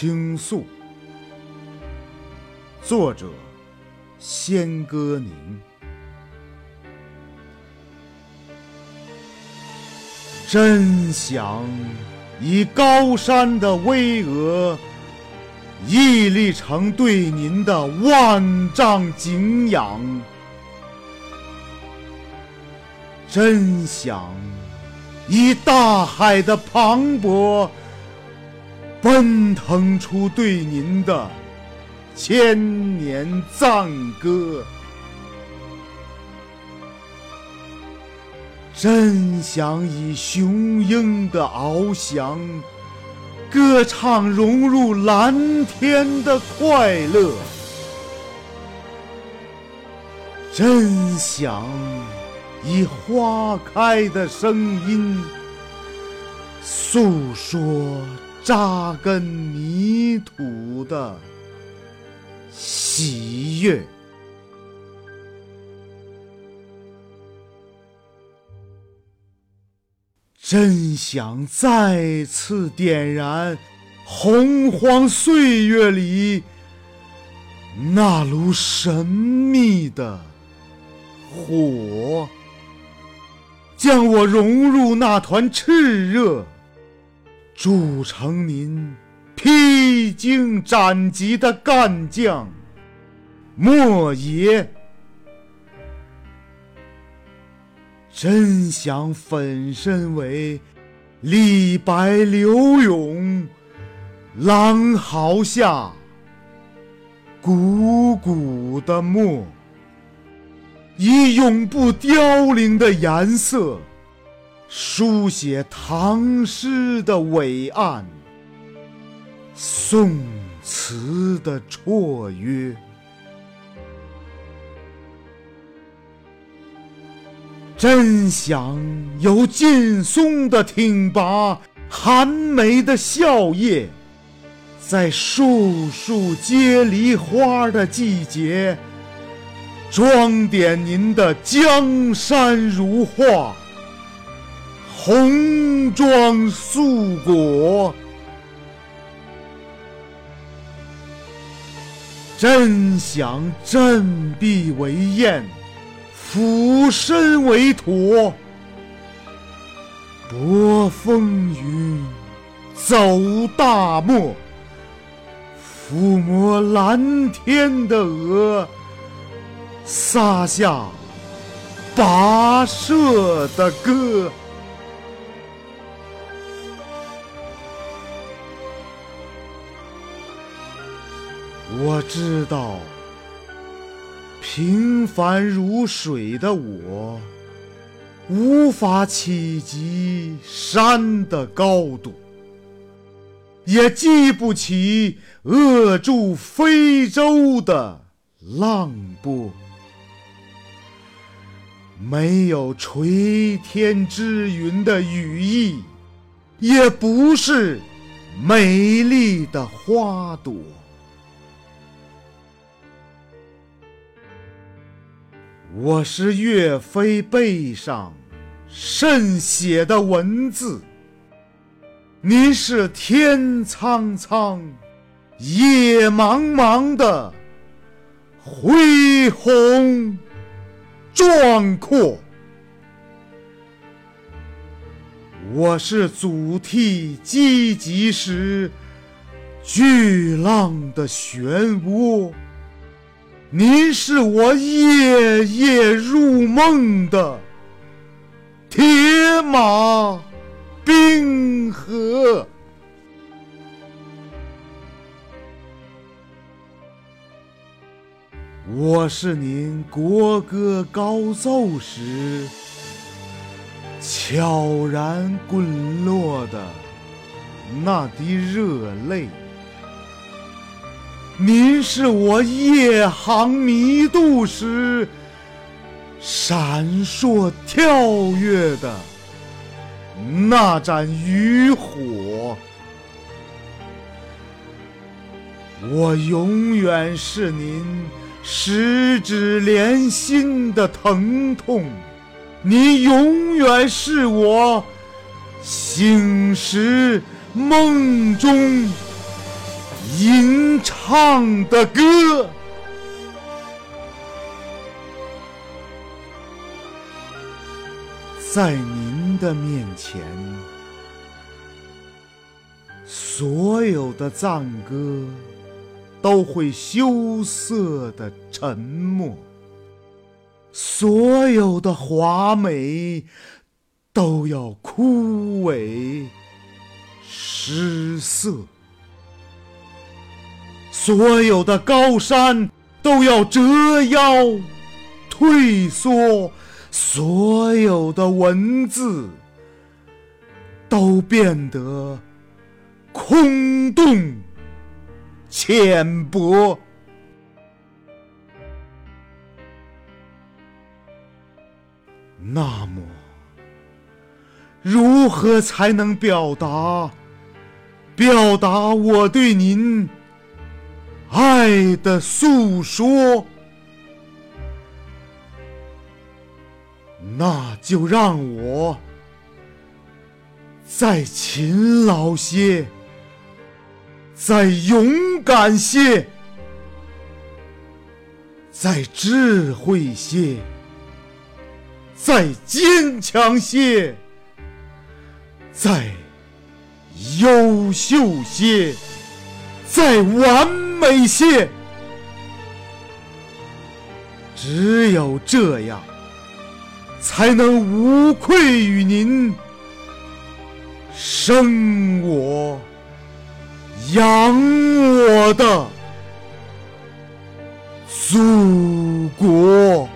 倾诉。作者：仙歌宁。真想以高山的巍峨，屹立成对您的万丈敬仰。真想以大海的磅礴，奔腾出对您的千年赞歌。真想以雄鹰的翱翔，歌唱融入蓝天的快乐。真想以花开的声音，诉说扎根泥土的喜悦。真想再次点燃洪荒岁月里那炉神秘的火，将我融入那团炽热，铸成您披荆斩棘的干将莫邪。真想粉身为李白、刘永，狼嚎下汩汩的墨，以永不凋零的颜色，书写唐诗的伟岸，宋词的绰约。真想有劲松的挺拔，寒梅的笑靥，在树树皆梨花的季节，装点您的江山如画，红装素裹。真想振臂为雁。俯身为驼，拨风云，走大漠，抚摸蓝天的鹅，撒下跋涉的歌。我知道。平凡如水的我，无法企及山的高度，也记不起扼住非洲的浪波。没有垂天之云的羽翼，也不是美丽的花朵。我是岳飞背上渗血的文字，您是天苍苍、野茫茫的恢宏壮阔。我是祖逖击棘时巨浪的漩涡。您是我夜夜入梦的铁马冰河，我是您国歌高奏时悄然滚落的那滴热泪。您是我夜航迷渡时闪烁跳跃的那盏渔火，我永远是您十指连心的疼痛，你永远是我醒时梦中。吟唱的歌。在您的面前，所有的赞歌都会羞涩的沉默，所有的华美都要枯萎失色，所有的高山都要折腰退缩。所有的文字都变得空洞、浅薄。那么，如何才能表达表达我对您爱的诉说？那就让我再勤劳些，再勇敢些，再智慧些，再坚强些，再优秀些，再完美些。只有这样。才能无愧于您生我养我的祖国。